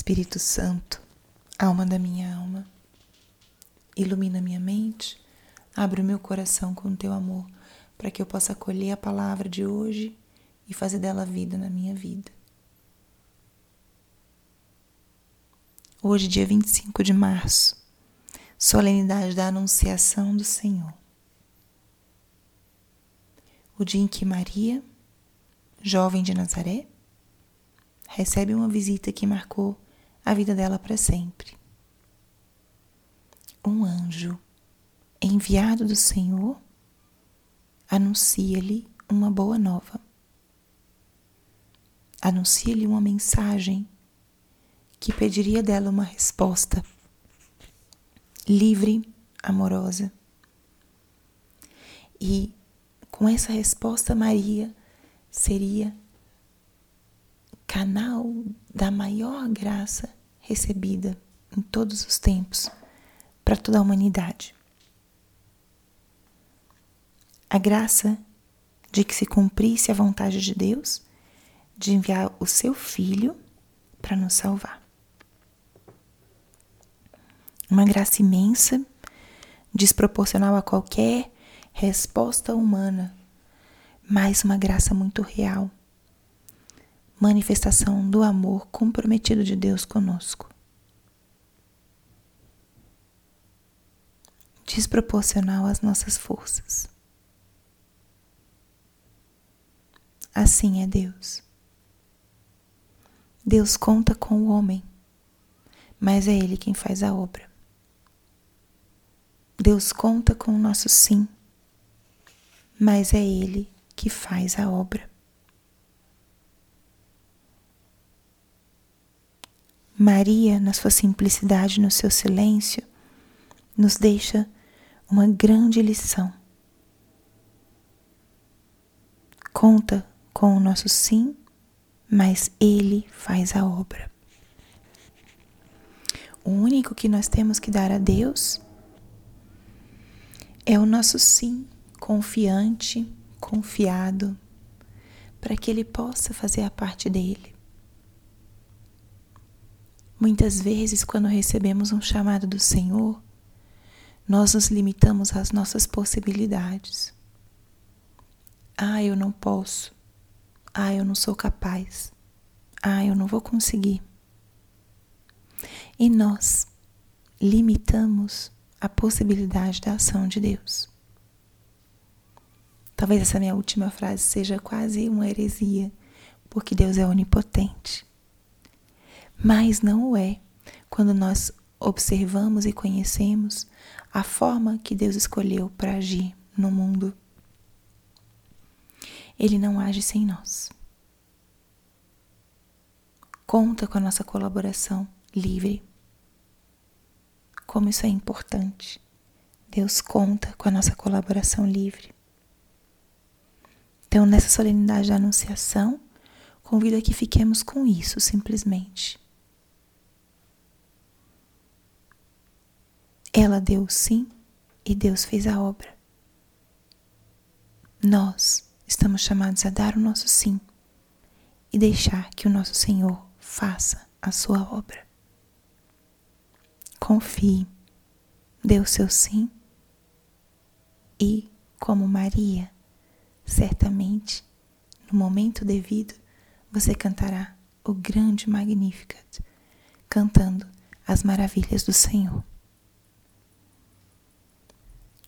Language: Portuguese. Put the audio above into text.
Espírito Santo, alma da minha alma, ilumina minha mente, abre o meu coração com o teu amor, para que eu possa acolher a palavra de hoje e fazer dela vida na minha vida. Hoje, dia 25 de março, solenidade da Anunciação do Senhor. O dia em que Maria, jovem de Nazaré, recebe uma visita que marcou a vida dela para sempre. Um anjo enviado do Senhor anuncia-lhe uma boa nova. Anuncia-lhe uma mensagem que pediria dela uma resposta livre, amorosa. E com essa resposta, Maria seria canal da maior graça recebida em todos os tempos para toda a humanidade. A graça de que se cumprisse a vontade de Deus de enviar o seu Filho para nos salvar. Uma graça imensa, desproporcional a qualquer resposta humana, mas uma graça muito real manifestação do amor comprometido de Deus conosco. Desproporcional às nossas forças. Assim é Deus. Deus conta com o homem, mas é Ele quem faz a obra. Deus conta com o nosso sim, mas é Ele que faz a obra. Maria, na sua simplicidade, no seu silêncio, nos deixa uma grande lição. Conta com o nosso sim, mas Ele faz a obra. O único que nós temos que dar a Deus é o nosso sim, confiante, confiado, para que Ele possa fazer a parte dele. Muitas vezes, quando recebemos um chamado do Senhor, nós nos limitamos às nossas possibilidades. Ah, eu não posso. Ah, eu não sou capaz. Ah, eu não vou conseguir. E nós limitamos a possibilidade da ação de Deus. Talvez essa minha última frase seja quase uma heresia, porque Deus é onipotente. Mas não o é quando nós observamos e conhecemos a forma que Deus escolheu para agir no mundo. Ele não age sem nós. Conta com a nossa colaboração livre. Como isso é importante. Deus conta com a nossa colaboração livre. Então, nessa solenidade da Anunciação, convido a que fiquemos com isso simplesmente. Ela deu sim e Deus fez a obra. Nós estamos chamados a dar o nosso sim e deixar que o nosso Senhor faça a sua obra. Confie, dê o seu sim e, como Maria, certamente, no momento devido, você cantará o grande Magnificat, cantando as maravilhas do Senhor.